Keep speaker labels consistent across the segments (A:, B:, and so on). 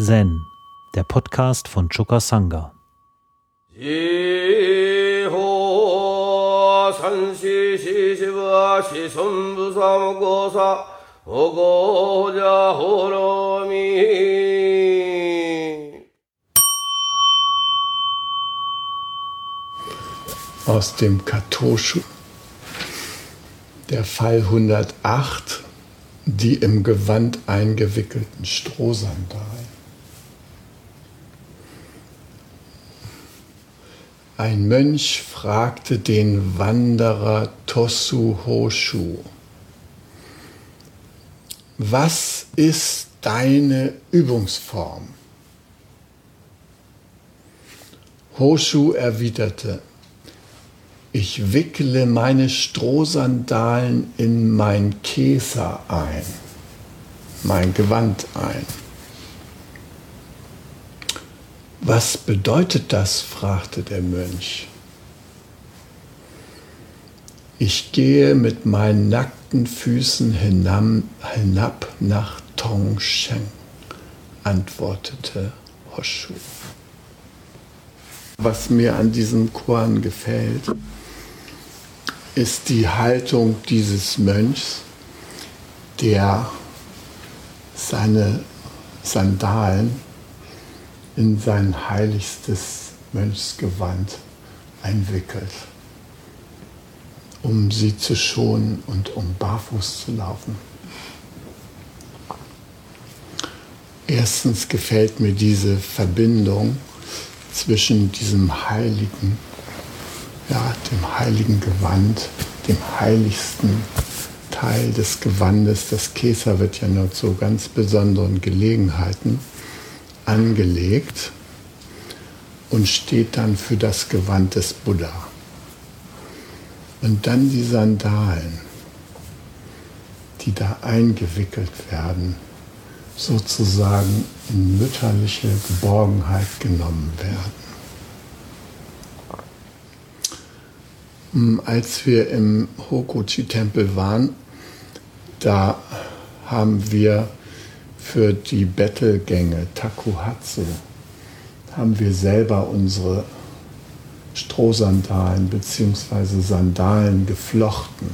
A: Zen, der Podcast von Choka Sangha.
B: Aus dem Katoshu, der Fall 108 die im Gewand eingewickelten Strohsandalen. Ein Mönch fragte den Wanderer Tosu Hoshu, was ist deine Übungsform? Hoshu erwiderte, ich wickle meine Strohsandalen in mein Käser ein, mein Gewand ein. Was bedeutet das? fragte der Mönch. Ich gehe mit meinen nackten Füßen hinab nach Tongsheng, antwortete Hoshu. Was mir an diesem Korn gefällt, ist die Haltung dieses Mönchs, der seine Sandalen in sein heiligstes Mönchsgewand einwickelt, um sie zu schonen und um barfuß zu laufen. Erstens gefällt mir diese Verbindung zwischen diesem heiligen ja, dem heiligen Gewand, dem heiligsten Teil des Gewandes. Das Käser wird ja nur zu ganz besonderen Gelegenheiten angelegt und steht dann für das Gewand des Buddha. Und dann die Sandalen, die da eingewickelt werden, sozusagen in mütterliche Geborgenheit genommen werden. Hm, als wir im Hokochi-Tempel waren, da haben wir für die Bettelgänge Takuhatsu haben wir selber unsere Strohsandalen bzw. Sandalen geflochten.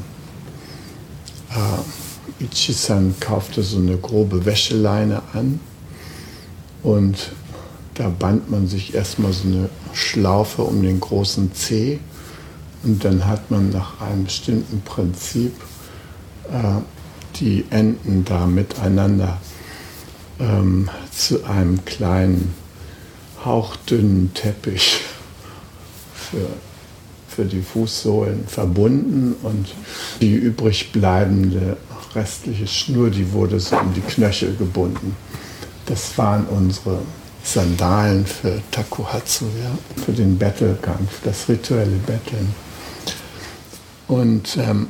B: Äh, Ichisan kaufte so eine grobe Wäscheleine an und da band man sich erstmal so eine Schlaufe um den großen Zeh und dann hat man nach einem bestimmten Prinzip äh, die Enden da miteinander ähm, zu einem kleinen, hauchdünnen Teppich für, für die Fußsohlen verbunden und die übrig bleibende restliche Schnur, die wurde so um die Knöchel gebunden. Das waren unsere Sandalen für Takuhatsu, ja, für den für das rituelle Betteln. Und ähm,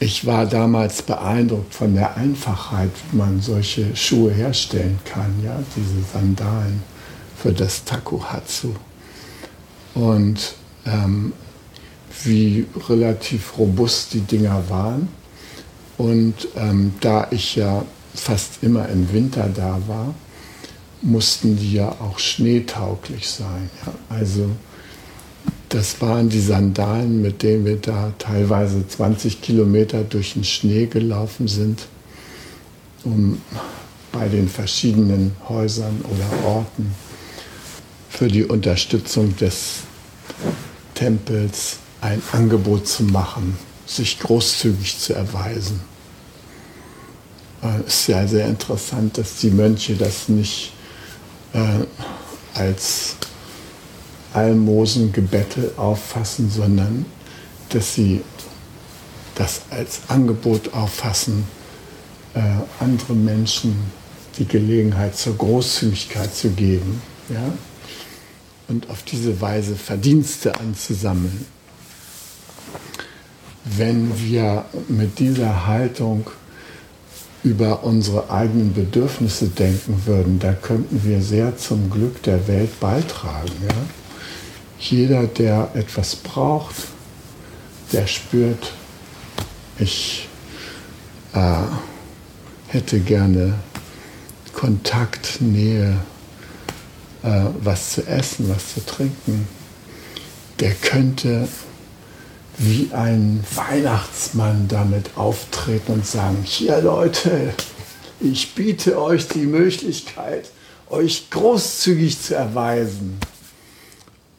B: ich war damals beeindruckt von der Einfachheit, wie man solche Schuhe herstellen kann, ja, diese Sandalen für das Takuhatsu. Und ähm, wie relativ robust die Dinger waren. Und ähm, da ich ja fast immer im Winter da war, mussten die ja auch schneetauglich sein. Ja. Also das waren die Sandalen, mit denen wir da teilweise 20 Kilometer durch den Schnee gelaufen sind, um bei den verschiedenen Häusern oder Orten für die Unterstützung des Tempels ein Angebot zu machen, sich großzügig zu erweisen. Es ist ja sehr interessant, dass die Mönche das nicht äh, als Almosengebettel auffassen, sondern dass sie das als Angebot auffassen, äh, andere Menschen die Gelegenheit zur Großzügigkeit zu geben ja? und auf diese Weise Verdienste anzusammeln. Wenn wir mit dieser Haltung über unsere eigenen Bedürfnisse denken würden, da könnten wir sehr zum Glück der Welt beitragen. Ja? Jeder, der etwas braucht, der spürt, ich äh, hätte gerne Kontakt, Nähe, äh, was zu essen, was zu trinken, der könnte wie ein Weihnachtsmann damit auftreten und sagen, hier Leute, ich biete euch die Möglichkeit, euch großzügig zu erweisen,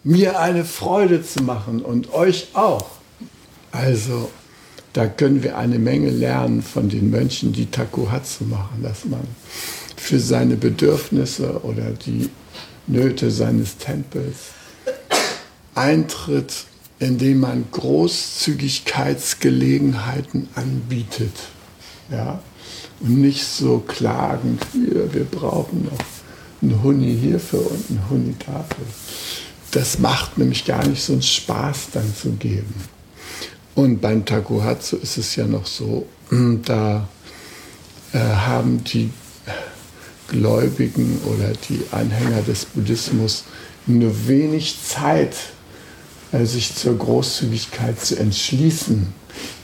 B: mir eine Freude zu machen und euch auch. Also da können wir eine Menge lernen von den Mönchen, die Takuhatsu machen, dass man für seine Bedürfnisse oder die Nöte seines Tempels eintritt, indem man Großzügigkeitsgelegenheiten anbietet. Ja? Und nicht so klagend, wir, wir brauchen noch einen Huni hierfür und einen Huni dafür. Das macht nämlich gar nicht so einen Spaß dann zu geben. Und beim Takuhatsu ist es ja noch so, da äh, haben die Gläubigen oder die Anhänger des Buddhismus nur wenig Zeit, äh, sich zur Großzügigkeit zu entschließen.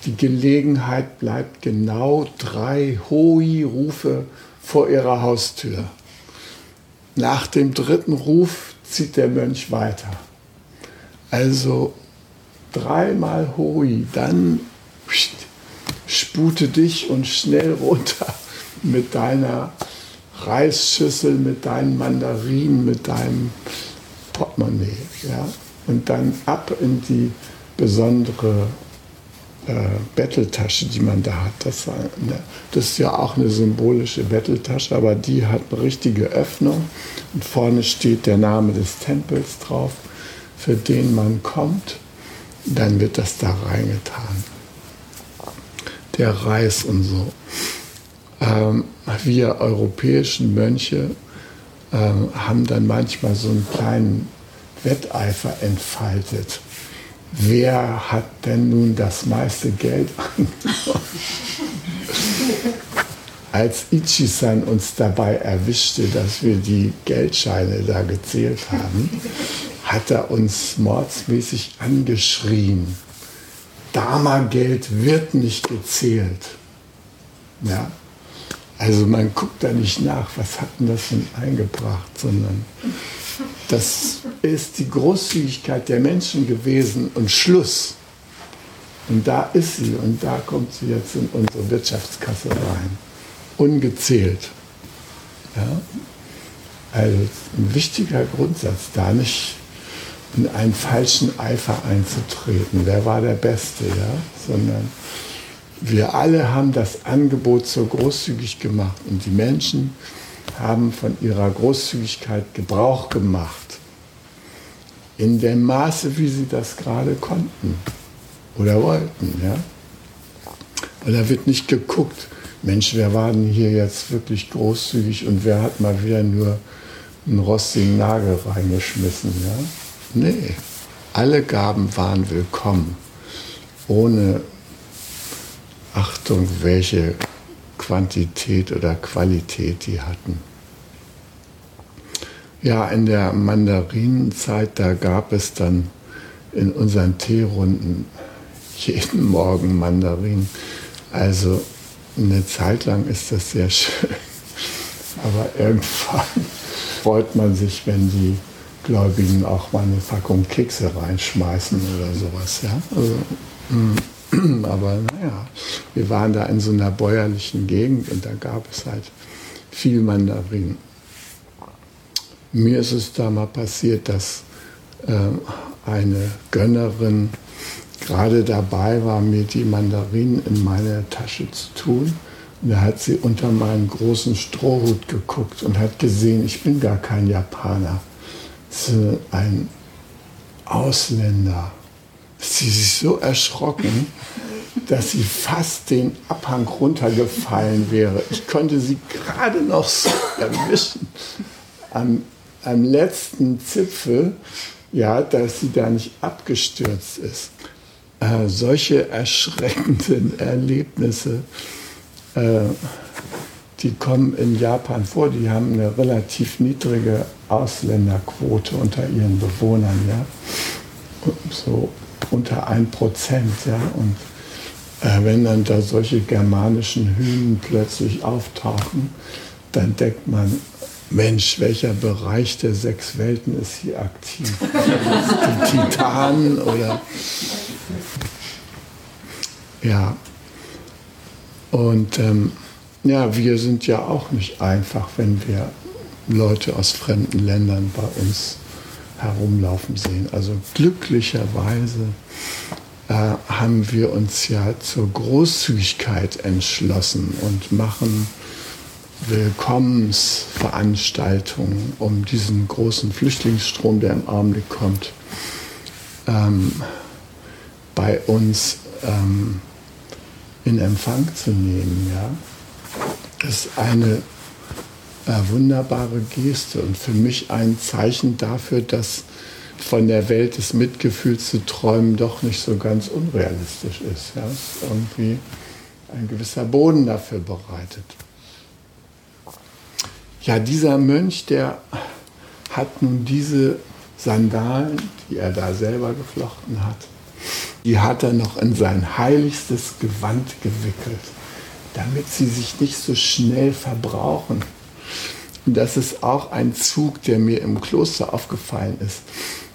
B: Die Gelegenheit bleibt genau drei Hoi-Rufe vor ihrer Haustür. Nach dem dritten Ruf zieht der Mönch weiter. Also dreimal Hoi, dann spute dich und schnell runter mit deiner Reisschüssel, mit deinen Mandarinen, mit deinem Portemonnaie. Ja? Und dann ab in die besondere äh, Betteltasche, die man da hat. Das, eine, das ist ja auch eine symbolische Betteltasche, aber die hat eine richtige Öffnung. Und vorne steht der Name des Tempels drauf, für den man kommt. Dann wird das da reingetan. Der Reis und so. Ähm, wir europäischen Mönche ähm, haben dann manchmal so einen kleinen Wetteifer entfaltet wer hat denn nun das meiste Geld angenommen? Als Ichi-san uns dabei erwischte, dass wir die Geldscheine da gezählt haben, hat er uns mordsmäßig angeschrien. Dama-Geld wird nicht gezählt. Ja? Also man guckt da nicht nach, was hat denn das denn eingebracht, sondern das ist die Großzügigkeit der Menschen gewesen und Schluss. Und da ist sie und da kommt sie jetzt in unsere Wirtschaftskasse rein. Ungezählt. Ja? Also ein wichtiger Grundsatz, da nicht in einen falschen Eifer einzutreten. Wer war der Beste, ja? Sondern wir alle haben das Angebot so großzügig gemacht und die Menschen haben von ihrer Großzügigkeit Gebrauch gemacht. In dem Maße, wie sie das gerade konnten oder wollten. Ja? Weil da wird nicht geguckt, Mensch, wer war denn hier jetzt wirklich großzügig und wer hat mal wieder nur einen rostigen Nagel reingeschmissen. Ja? Nee, alle Gaben waren willkommen, ohne Achtung, welche Quantität oder Qualität die hatten. Ja, in der Mandarinenzeit, da gab es dann in unseren Teerunden jeden Morgen Mandarinen. Also eine Zeit lang ist das sehr schön. Aber irgendwann freut man sich, wenn die Gläubigen auch mal eine Packung Kekse reinschmeißen oder sowas. Ja? Also. Aber naja, wir waren da in so einer bäuerlichen Gegend und da gab es halt viel Mandarinen. Mir ist es da mal passiert, dass äh, eine Gönnerin gerade dabei war, mir die Mandarinen in meine Tasche zu tun. Und da hat sie unter meinen großen Strohhut geguckt und hat gesehen, ich bin gar kein Japaner. Ist ein Ausländer sie sich so erschrocken, dass sie fast den Abhang runtergefallen wäre. Ich konnte sie gerade noch so erwischen am, am letzten Zipfel, ja, dass sie da nicht abgestürzt ist. Äh, solche erschreckenden Erlebnisse, äh, die kommen in Japan vor. Die haben eine relativ niedrige Ausländerquote unter ihren Bewohnern. Ja? So unter 1 Prozent. Ja? Und äh, wenn dann da solche germanischen Hühnen plötzlich auftauchen, dann denkt man, Mensch, welcher Bereich der sechs Welten ist hier aktiv? Die Titanen oder. Ja. Und ähm, ja, wir sind ja auch nicht einfach, wenn wir Leute aus fremden Ländern bei uns herumlaufen sehen. Also glücklicherweise äh, haben wir uns ja zur Großzügigkeit entschlossen und machen Willkommensveranstaltungen, um diesen großen Flüchtlingsstrom, der im Augenblick kommt, ähm, bei uns ähm, in Empfang zu nehmen. Ja? Ist eine äh, wunderbare Geste und für mich ein Zeichen dafür, dass von der Welt des Mitgefühls zu träumen doch nicht so ganz unrealistisch ist. Ja? Ist irgendwie ein gewisser Boden dafür bereitet. Ja, dieser Mönch, der hat nun diese Sandalen, die er da selber geflochten hat, die hat er noch in sein heiligstes Gewand gewickelt, damit sie sich nicht so schnell verbrauchen. Und das ist auch ein Zug, der mir im Kloster aufgefallen ist,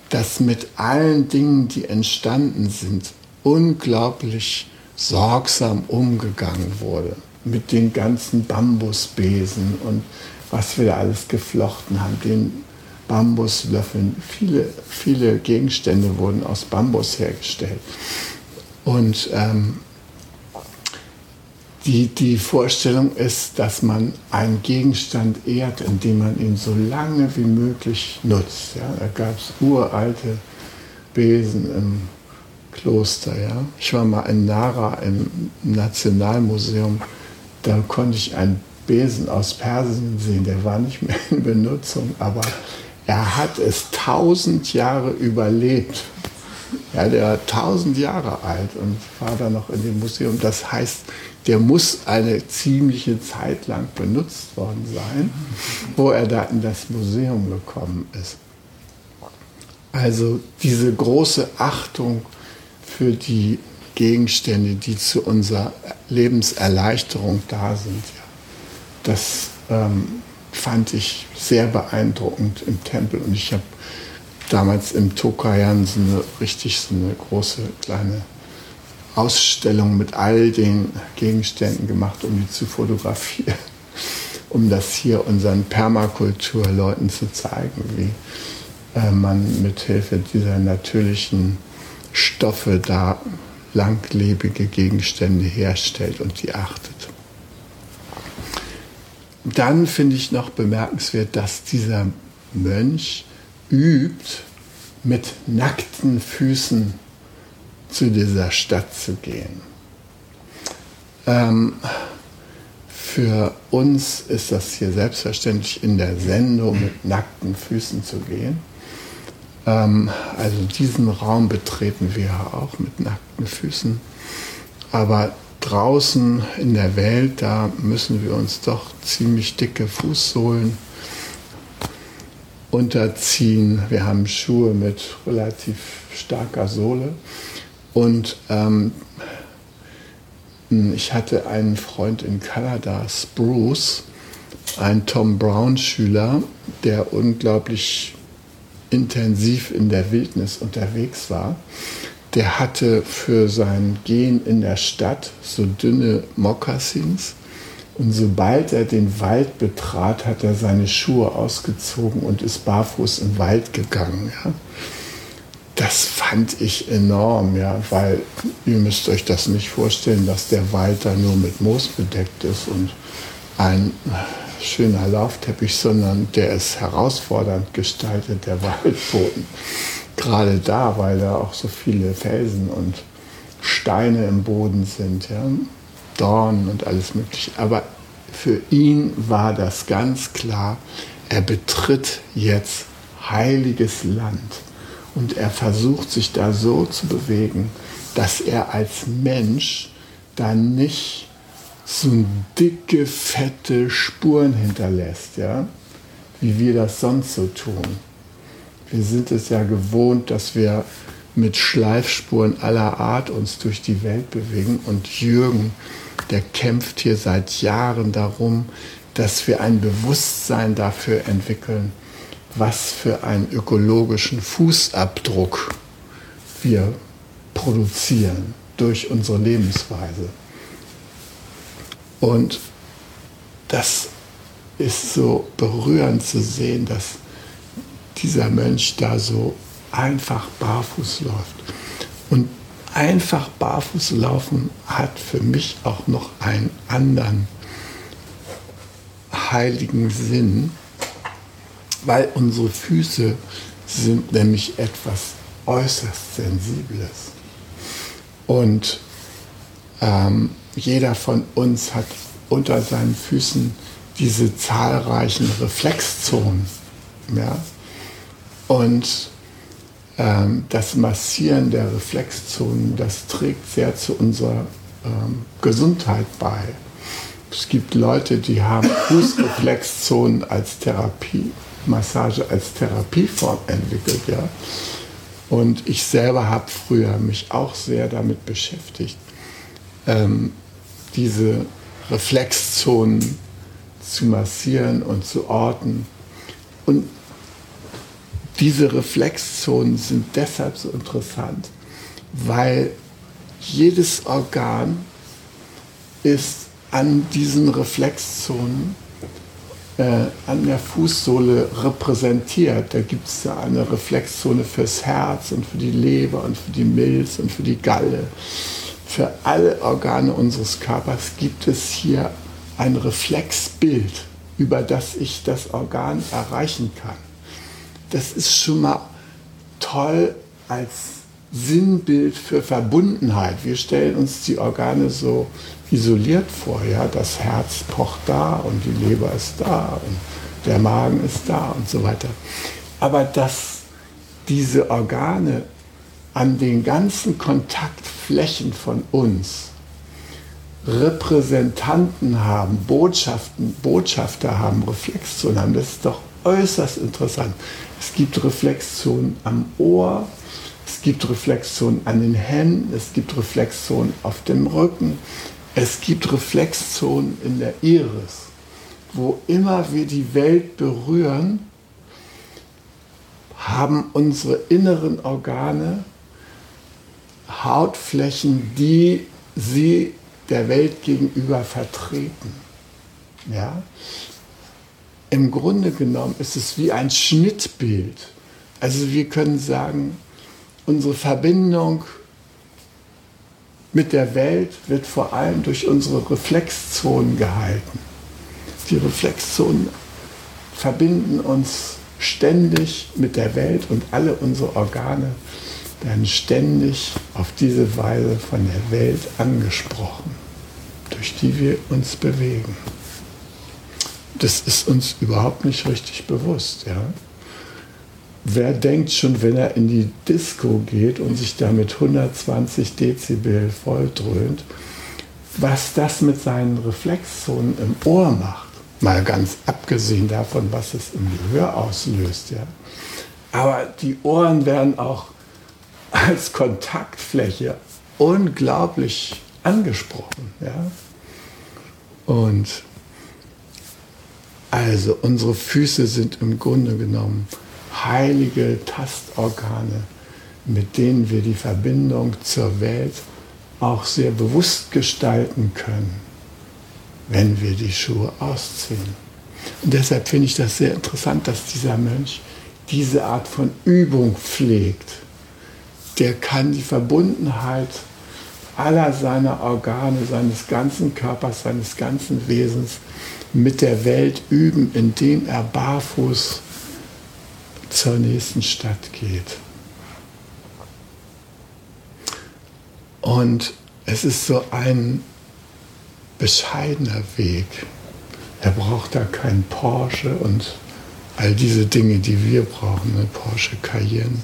B: dass mit allen Dingen, die entstanden sind, unglaublich sorgsam umgegangen wurde. Mit den ganzen Bambusbesen und was wir da alles geflochten haben, den Bambuslöffeln. Viele, viele Gegenstände wurden aus Bambus hergestellt. Und ähm, die, die Vorstellung ist, dass man einen Gegenstand ehrt, indem man ihn so lange wie möglich nutzt. Ja? Da gab es uralte Besen im Kloster. Ja? Ich war mal in Nara im Nationalmuseum, da konnte ich einen Besen aus Persien sehen, der war nicht mehr in Benutzung, aber er hat es tausend Jahre überlebt. Ja, der war tausend Jahre alt und war da noch in dem Museum. Das heißt, der muss eine ziemliche Zeit lang benutzt worden sein, wo er da in das Museum gekommen ist. Also diese große Achtung für die Gegenstände, die zu unserer Lebenserleichterung da sind, das ähm, fand ich sehr beeindruckend im Tempel. Und ich habe damals im Tokayan so eine richtig so eine große kleine Ausstellung mit all den Gegenständen gemacht, um die zu fotografieren, um das hier unseren Permakulturleuten zu zeigen, wie äh, man mit Hilfe dieser natürlichen Stoffe da langlebige Gegenstände herstellt und die achtet. Dann finde ich noch bemerkenswert, dass dieser Mönch übt, mit nackten Füßen zu dieser Stadt zu gehen. Ähm, für uns ist das hier selbstverständlich in der Sendung mit nackten Füßen zu gehen. Ähm, also diesen Raum betreten wir auch mit nackten Füßen. Aber draußen in der Welt, da müssen wir uns doch ziemlich dicke Fußsohlen unterziehen. Wir haben Schuhe mit relativ starker Sohle. Und ähm, ich hatte einen Freund in Kanada, Spruce, ein Tom Brown-Schüler, der unglaublich intensiv in der Wildnis unterwegs war. Der hatte für sein Gehen in der Stadt so dünne Mokassins. Und sobald er den Wald betrat, hat er seine Schuhe ausgezogen und ist barfuß im Wald gegangen. Ja das fand ich enorm, ja, weil ihr müsst euch das nicht vorstellen, dass der Wald da nur mit Moos bedeckt ist und ein schöner Laufteppich, sondern der ist herausfordernd gestaltet, der Waldboden. Gerade da, weil da auch so viele Felsen und Steine im Boden sind, ja, Dornen und alles Mögliche. Aber für ihn war das ganz klar, er betritt jetzt heiliges Land. Und er versucht sich da so zu bewegen, dass er als Mensch da nicht so dicke, fette Spuren hinterlässt, ja? wie wir das sonst so tun. Wir sind es ja gewohnt, dass wir mit Schleifspuren aller Art uns durch die Welt bewegen. Und Jürgen, der kämpft hier seit Jahren darum, dass wir ein Bewusstsein dafür entwickeln, was für einen ökologischen Fußabdruck wir produzieren durch unsere Lebensweise. Und das ist so berührend zu sehen, dass dieser Mönch da so einfach barfuß läuft. Und einfach barfuß laufen hat für mich auch noch einen anderen heiligen Sinn, weil unsere Füße sind nämlich etwas äußerst Sensibles. Und ähm, jeder von uns hat unter seinen Füßen diese zahlreichen Reflexzonen. Ja? Und ähm, das Massieren der Reflexzonen, das trägt sehr zu unserer ähm, Gesundheit bei. Es gibt Leute, die haben Fußreflexzonen als Therapie, Massage als Therapieform entwickelt. Ja? Und ich selber habe früher mich auch sehr damit beschäftigt, ähm, diese Reflexzonen zu massieren und zu orten. Und diese Reflexzonen sind deshalb so interessant, weil jedes Organ ist an diesen Reflexzonen äh, an der Fußsohle repräsentiert. Da gibt es eine Reflexzone fürs Herz und für die Leber und für die Milz und für die Galle. Für alle Organe unseres Körpers gibt es hier ein Reflexbild, über das ich das Organ erreichen kann. Das ist schon mal toll als Sinnbild für Verbundenheit. Wir stellen uns die Organe so isoliert vor. Ja? Das Herz pocht da und die Leber ist da und der Magen ist da und so weiter. Aber dass diese Organe an den ganzen Kontaktflächen von uns Repräsentanten haben, Botschaften, Botschafter haben, Reflexzonen haben, das ist doch äußerst interessant. Es gibt Reflexzonen am Ohr, es gibt Reflexzonen an den Händen, es gibt Reflexzonen auf dem Rücken, es gibt Reflexzonen in der Iris. Wo immer wir die Welt berühren, haben unsere inneren Organe Hautflächen, die sie der Welt gegenüber vertreten. Ja? Im Grunde genommen ist es wie ein Schnittbild. Also wir können sagen, unsere Verbindung mit der Welt wird vor allem durch unsere Reflexzonen gehalten. Die Reflexzonen verbinden uns ständig mit der Welt und alle unsere Organe werden ständig auf diese Weise von der Welt angesprochen, durch die wir uns bewegen. Das ist uns überhaupt nicht richtig bewusst. Ja? Wer denkt schon, wenn er in die Disco geht und sich da mit 120 Dezibel volldröhnt, was das mit seinen Reflexzonen im Ohr macht? Mal ganz abgesehen davon, was es im Gehör auslöst. Ja? Aber die Ohren werden auch als Kontaktfläche unglaublich angesprochen. Ja? Und also unsere Füße sind im Grunde genommen heilige Tastorgane, mit denen wir die Verbindung zur Welt auch sehr bewusst gestalten können, wenn wir die Schuhe ausziehen. Und deshalb finde ich das sehr interessant, dass dieser Mönch diese Art von Übung pflegt. Der kann die Verbundenheit aller seiner Organe, seines ganzen Körpers, seines ganzen Wesens mit der Welt üben, indem er barfuß zur nächsten Stadt geht. Und es ist so ein bescheidener Weg. Er braucht da keinen Porsche und all diese Dinge, die wir brauchen, eine Porsche Cayenne.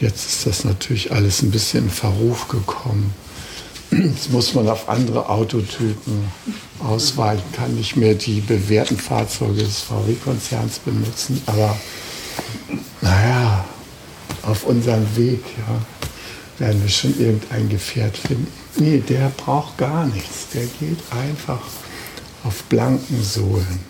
B: Jetzt ist das natürlich alles ein bisschen in Verruf gekommen. Jetzt muss man auf andere Autotypen ausweichen, kann nicht mehr die bewährten Fahrzeuge des VW-Konzerns benutzen, aber naja, auf unserem Weg ja, werden wir schon irgendein Gefährt finden. Nee, der braucht gar nichts. Der geht einfach auf blanken Sohlen.